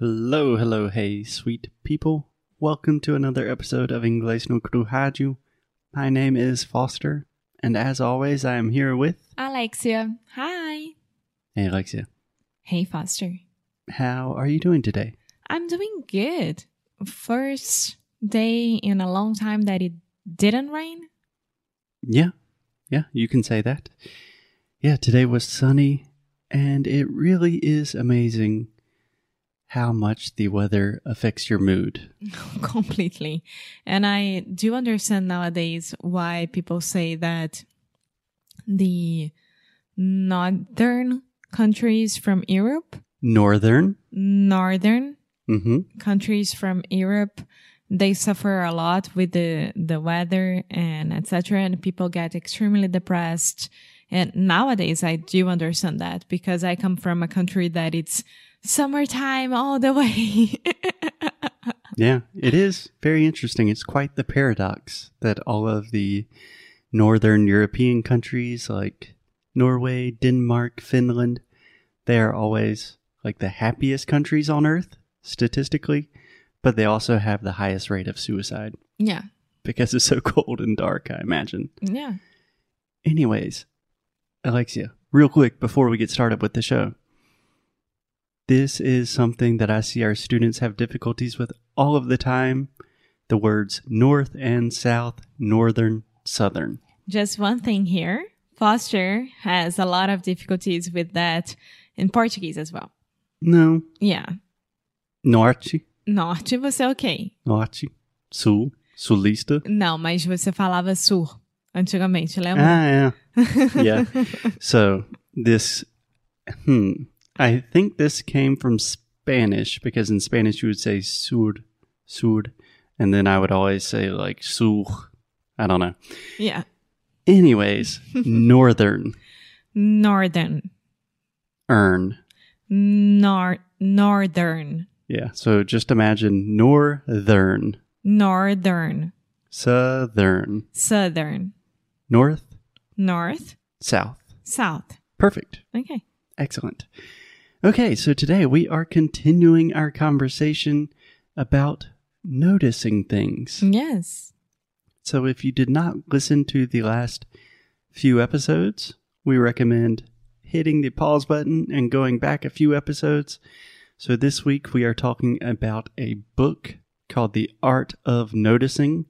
Hello, hello, hey, sweet people. Welcome to another episode of Inglês no Rádio. My name is Foster, and as always, I am here with. Alexia. Hi. Hey, Alexia. Hey, Foster. How are you doing today? I'm doing good. First day in a long time that it didn't rain. Yeah, yeah, you can say that. Yeah, today was sunny, and it really is amazing how much the weather affects your mood. Completely. And I do understand nowadays why people say that the northern countries from Europe, Northern. northern Mm-hmm. countries from Europe, they suffer a lot with the the weather and etc. And people get extremely depressed. And nowadays, I do understand that because I come from a country that it's summertime all the way. Yeah, it is very interesting. It's quite the paradox that all of the northern European countries like Norway, Denmark, Finland, they are always like the happiest countries on earth statistically, but they also have the highest rate of suicide yeah, because it's so cold and dark, I imagine. yeah. Anyways, Alexia, real quick before we get started with the show. This is something that I see our students have difficulties with all of the time. The words north and south, northern, southern. Just one thing here. Foster has a lot of difficulties with that in Portuguese as well. No, Yeah. norte, Norte você ok. norte, sul, sulista. Não, mas você falava sul antigamente, lembra? Ah, yeah. yeah. So this, hmm, I think this came from Spanish because in Spanish you would say sur, sur, and then I would always say like sur. I don't know. Yeah. Anyways, northern, Northern. earn. Nor northern. Yeah. So just imagine northern, Northern. southern, Southern. north, North. south. South. Perfect. Okay. Excellent. Okay, so today we are continuing our conversation about noticing things. Yes. So if you did not listen to the last few episodes, we recommend hitting the pause button and going back a few episodes. So this week we are talking about a book called The Art of Noticing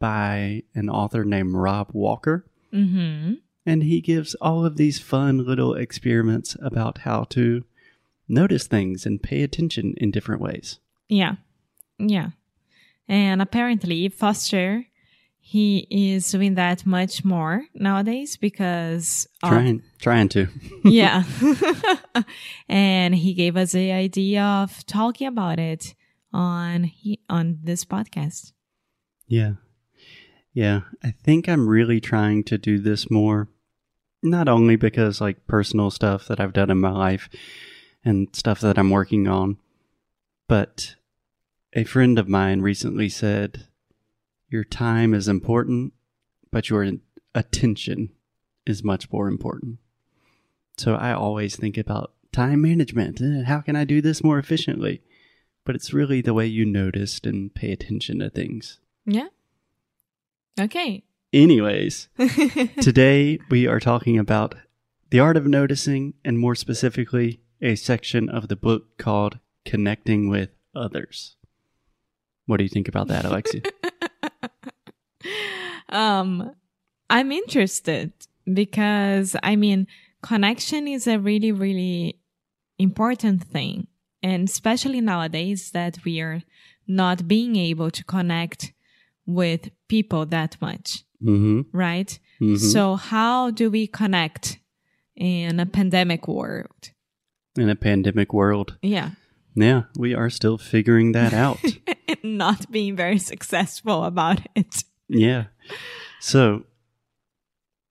by an author named Rob Walker. Mm-hmm. And he gives all of these fun little experiments about how to notice things and pay attention in different ways. Yeah. Yeah. And apparently Foster he is doing that much more nowadays because of- Trying trying to. yeah. and he gave us the idea of talking about it on he, on this podcast. Yeah. Yeah. I think I'm really trying to do this more. Not only because like personal stuff that I've done in my life and stuff that I'm working on, but a friend of mine recently said, Your time is important, but your attention is much more important. So I always think about time management. How can I do this more efficiently? But it's really the way you noticed and pay attention to things. Yeah. Okay. Anyways, today we are talking about the art of noticing, and more specifically, a section of the book called Connecting with Others. What do you think about that, Alexia? um I'm interested because I mean connection is a really really important thing and especially nowadays that we are not being able to connect with people that much, mm-hmm. right? Mhm. So how do we connect in a pandemic world? In a pandemic world. Yeah. Yeah, we are still figuring that out. not being very successful about it. yeah. So,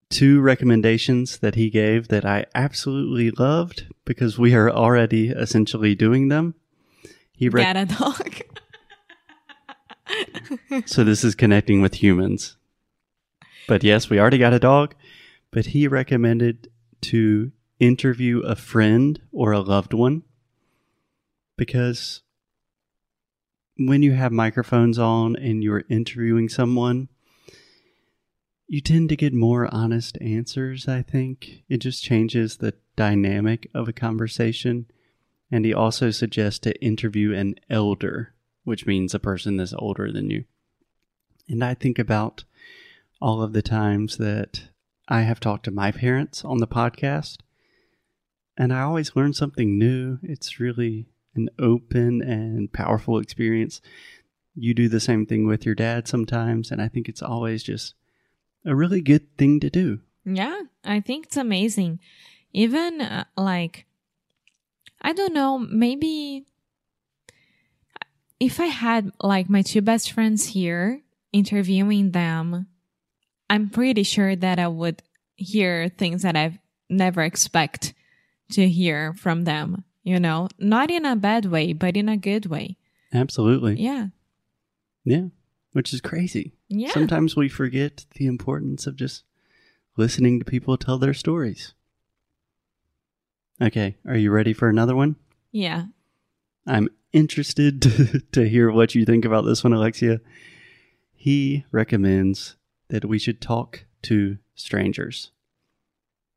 two recommendations that he gave that I absolutely loved because we are already essentially doing them. He Get a dog. So this is connecting with humans. But yes, we already got a dog, but he recommended to interview a friend or a loved one because when you have microphones on and you're interviewing someone, you tend to get more honest answers, I think. It just changes the dynamic of a conversation. And he also suggests to interview an elder, which means a person that's older than you. And I think about all of the times that I have talked to my parents on the podcast, and I always learn something new. It's really an open and powerful experience. You do the same thing with your dad sometimes, and I think it's always just a really good thing to do. Yeah, I think it's amazing. Even uh, like, I don't know, maybe if I had like my two best friends here interviewing them, I'm pretty sure that I would hear things that I've never expect to hear from them, you know, not in a bad way, but in a good way. Absolutely. Yeah. Yeah. Which is crazy. Yeah. Sometimes we forget the importance of just listening to people tell their stories. Okay, are you ready for another one? Yeah. I'm interested to, to hear what you think about this one, Alexia. He recommends that we should talk to strangers.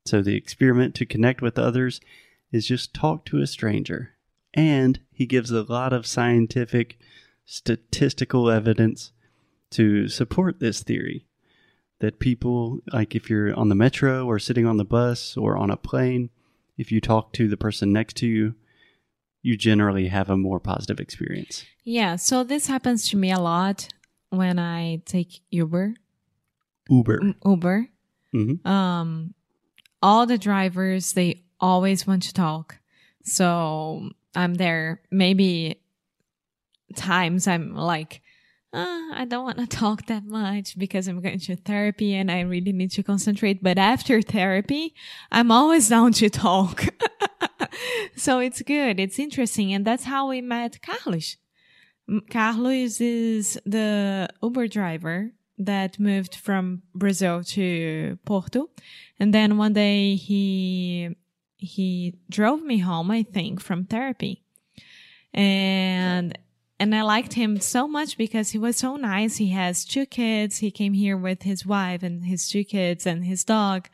So, the experiment to connect with others is just talk to a stranger. And he gives a lot of scientific, statistical evidence to support this theory that people, like if you're on the metro or sitting on the bus or on a plane, if you talk to the person next to you, you generally have a more positive experience. Yeah. So this happens to me a lot when I take Uber. Uber. Uber. hmm Um, all the drivers they always want to talk. So I'm there. Maybe times I'm like, uh, I don't want to talk that much because I'm going to therapy and I really need to concentrate. But after therapy, I'm always down to talk. so it's good. It's interesting. And that's how we met Carlos. Carlos is the Uber driver that moved from Brazil to Porto. And then one day he, he drove me home, I think, from therapy. And, and I liked him so much because he was so nice. He has two kids. He came here with his wife and his two kids and his dog.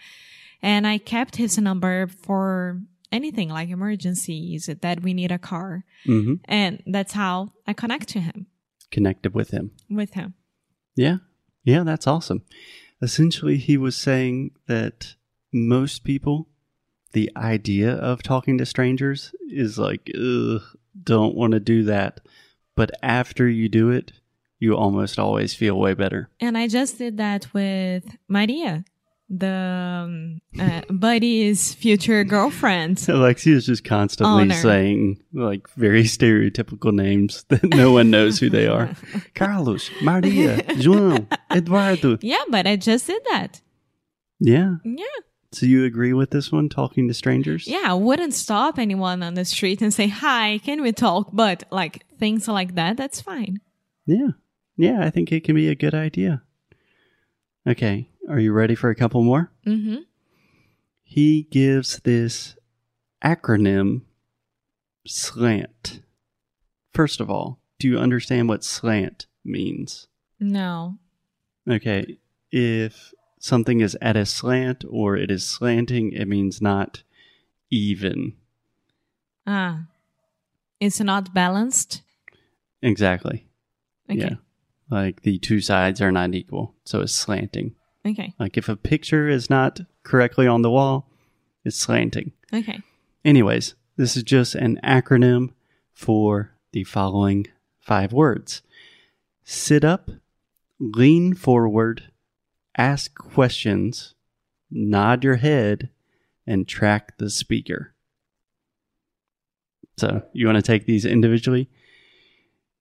And I kept his number for anything like emergencies that we need a car. hmm And that's how I connect to him Connected with him. with him. Yeah. Yeah, that's awesome. Essentially, he was saying that most people, the idea of talking to strangers is like, don't want to do that. But after you do it, you almost always feel way better. And I just did that with Maria, the um, uh, Buddy's future girlfriend. Alexia is just constantly saying like very stereotypical names that no one knows who they are. Carlos, Maria, João, Eduardo. Yeah, but I just did that. Yeah. Yeah. So you agree with this one, talking to strangers? Yeah, I wouldn't stop anyone on the street and say, Hi, can we talk? But like things like that, that's fine. Yeah. Yeah, I think it can be a good idea. Okay. Are you ready for a couple more? Mm-hmm. He gives this acronym SLANT. First of all, do you understand what SLANT means? No. Okay. If something is at a slant or it is slanting, it means not even. Ah. It's not balanced. Exactly. Okay. Yeah. Like the two sides are not equal. So it's slanting. Okay. Like if a picture is not correctly on the wall, it's slanting. Okay. Anyways, this is just an acronym for the following five words sit up, lean forward, ask questions, nod your head, and track the speaker. So, you want to take these individually?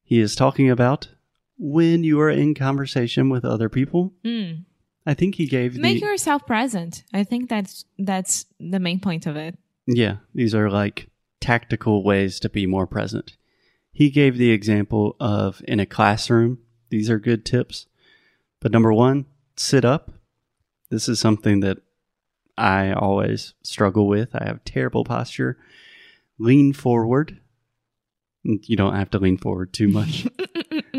He is talking about when you are in conversation with other people. Mm. I think he gave Make the yourself present. I think that's that's the main point of it. Yeah, these are like tactical ways to be more present. He gave the example of in a classroom. These are good tips. But number one, sit up. This is something that I always struggle with. I have terrible posture. Lean forward. You don't have to lean forward too much.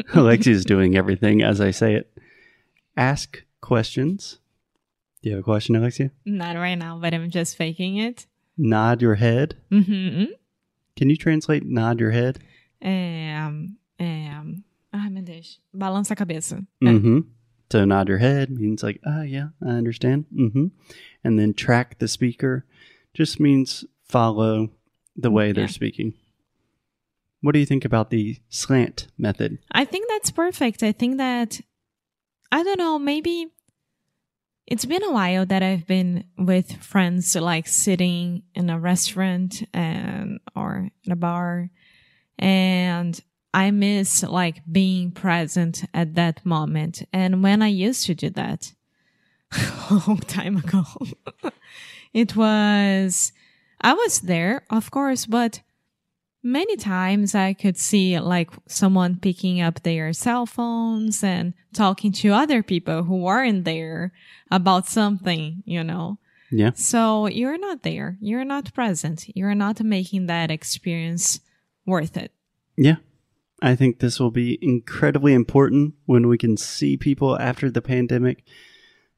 Alexia's doing everything as I say it. Ask questions. Do you have a question, Alexia? Not right now, but I'm just faking it. Nod your head. Uhum. Can you translate nod your head? É, é, ai, meu Deus. Balança a cabeça. Mm-hmm. So nod your head means like, ah, yeah, I understand. Mm-hmm. And then track the speaker just means follow the way they're speaking. What do you think about the slant method? I think that's perfect. I think that, I don't know, maybe it's been a while that I've been with friends, like sitting in a restaurant and, or in a bar. And I miss like being present at that moment. And when I used to do that a long time ago, it was, I was there, of course, but many times I could see like someone picking up their cell phones and talking to other people who weren't there about something, you know. Yeah. So you're not there. You're not present. You're not making that experience worth it. Yeah. I think this will be incredibly important when we can see people after the pandemic,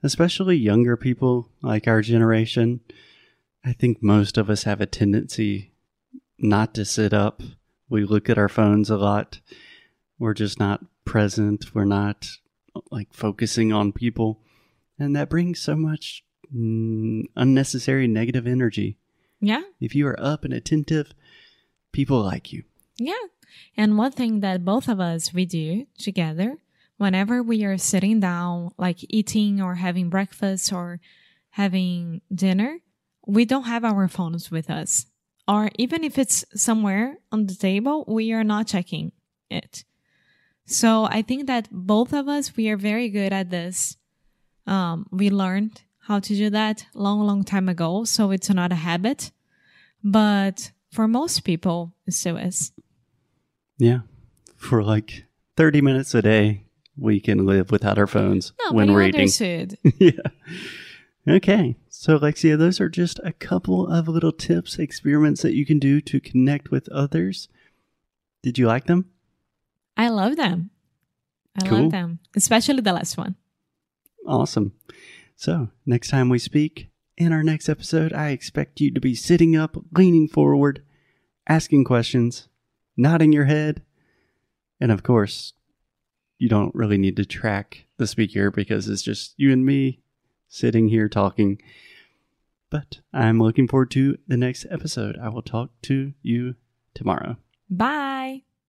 especially younger people like our generation. I think most of us have a tendency not to sit up. We look at our phones a lot. We're just not present. We're not like focusing on people. And that brings so much mm, unnecessary negative energy. Yeah. If you are up and attentive, people like you. Yeah. And one thing that both of us we do together whenever we are sitting down, like eating or having breakfast or having dinner, we don't have our phones with us. Or even if it's somewhere on the table, we are not checking it. So I think that both of us, we are very good at this. Um, we learned how to do that long, long time ago. So it's not a habit, but for most people, it still is. Yeah. For like 30 minutes a day, we can live without our phones No, when reading. understood. yeah. Okay. So, Alexia, those are just a couple of little tips, experiments that you can do to connect with others. Did you like them? I love them. I Cool. love them, especially the last one. Awesome. So, next time we speak, in our next episode, I expect you to be sitting up, leaning forward, asking questions, nodding your head, and of course, you don't really need to track the speaker because it's just you and me sitting here talking. But I'm looking forward to the next episode. I will talk to you tomorrow. Bye.